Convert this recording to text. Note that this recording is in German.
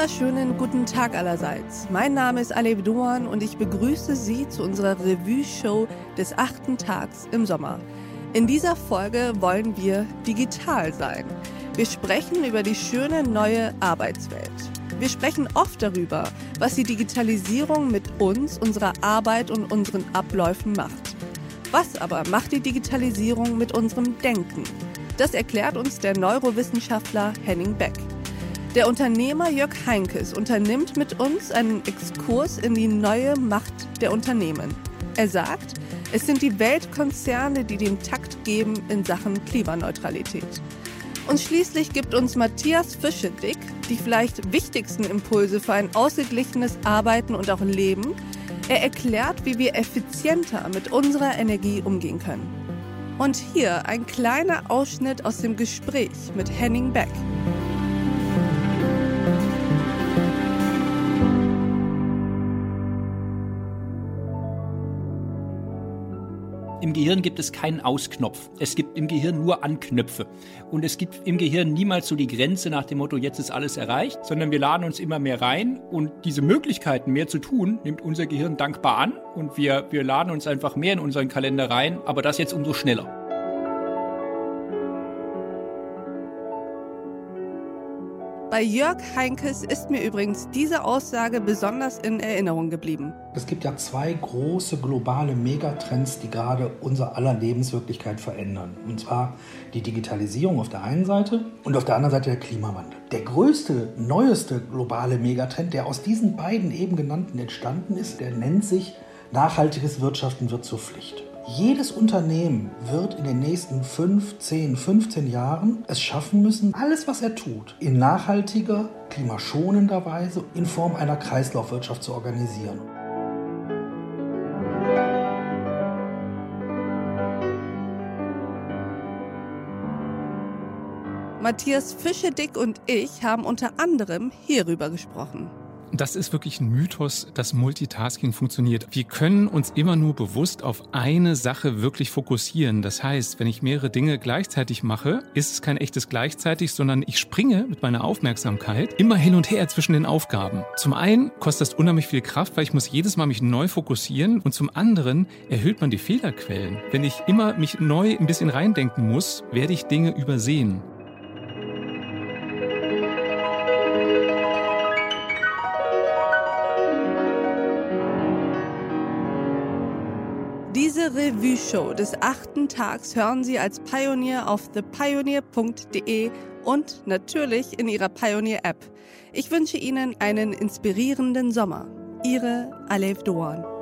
wunderschönen guten Tag allerseits. Mein Name ist Alev Duan und ich begrüße Sie zu unserer Revue-Show des achten Tags im Sommer. In dieser Folge wollen wir digital sein. Wir sprechen über die schöne neue Arbeitswelt. Wir sprechen oft darüber, was die Digitalisierung mit uns, unserer Arbeit und unseren Abläufen macht. Was aber macht die Digitalisierung mit unserem Denken? Das erklärt uns der Neurowissenschaftler Henning Beck. Der Unternehmer Jörg Heinkes unternimmt mit uns einen Exkurs in die neue Macht der Unternehmen. Er sagt, es sind die Weltkonzerne, die den Takt geben in Sachen Klimaneutralität. Und schließlich gibt uns Matthias Fischedick die vielleicht wichtigsten Impulse für ein ausgeglichenes Arbeiten und auch Leben. Er erklärt, wie wir effizienter mit unserer Energie umgehen können. Und hier ein kleiner Ausschnitt aus dem Gespräch mit Henning Beck. Im Gehirn gibt es keinen Ausknopf. Es gibt im Gehirn nur Anknöpfe. Und es gibt im Gehirn niemals so die Grenze nach dem Motto, jetzt ist alles erreicht, sondern wir laden uns immer mehr rein. Und diese Möglichkeiten, mehr zu tun, nimmt unser Gehirn dankbar an. Und wir, wir laden uns einfach mehr in unseren Kalender rein, aber das jetzt umso schneller. Bei Jörg Heinkes ist mir übrigens diese Aussage besonders in Erinnerung geblieben. Es gibt ja zwei große globale Megatrends, die gerade unser aller Lebenswirklichkeit verändern. Und zwar die Digitalisierung auf der einen Seite und auf der anderen Seite der Klimawandel. Der größte, neueste globale Megatrend, der aus diesen beiden eben genannten entstanden ist, der nennt sich Nachhaltiges Wirtschaften wird zur Pflicht. Jedes Unternehmen wird in den nächsten 5, 10, 15 Jahren es schaffen müssen, alles, was er tut, in nachhaltiger, klimaschonender Weise in Form einer Kreislaufwirtschaft zu organisieren. Matthias Fischedick und ich haben unter anderem hierüber gesprochen. Das ist wirklich ein Mythos, dass Multitasking funktioniert. Wir können uns immer nur bewusst auf eine Sache wirklich fokussieren. Das heißt, wenn ich mehrere Dinge gleichzeitig mache, ist es kein echtes gleichzeitig, sondern ich springe mit meiner Aufmerksamkeit immer hin und her zwischen den Aufgaben. Zum einen kostet das unheimlich viel Kraft, weil ich muss jedes Mal mich neu fokussieren und zum anderen erhöht man die Fehlerquellen. Wenn ich immer mich neu ein bisschen reindenken muss, werde ich Dinge übersehen. Diese Revue-Show des achten Tags hören Sie als Pioneer auf thepioneer.de und natürlich in Ihrer Pioneer-App. Ich wünsche Ihnen einen inspirierenden Sommer. Ihre Alef Doan.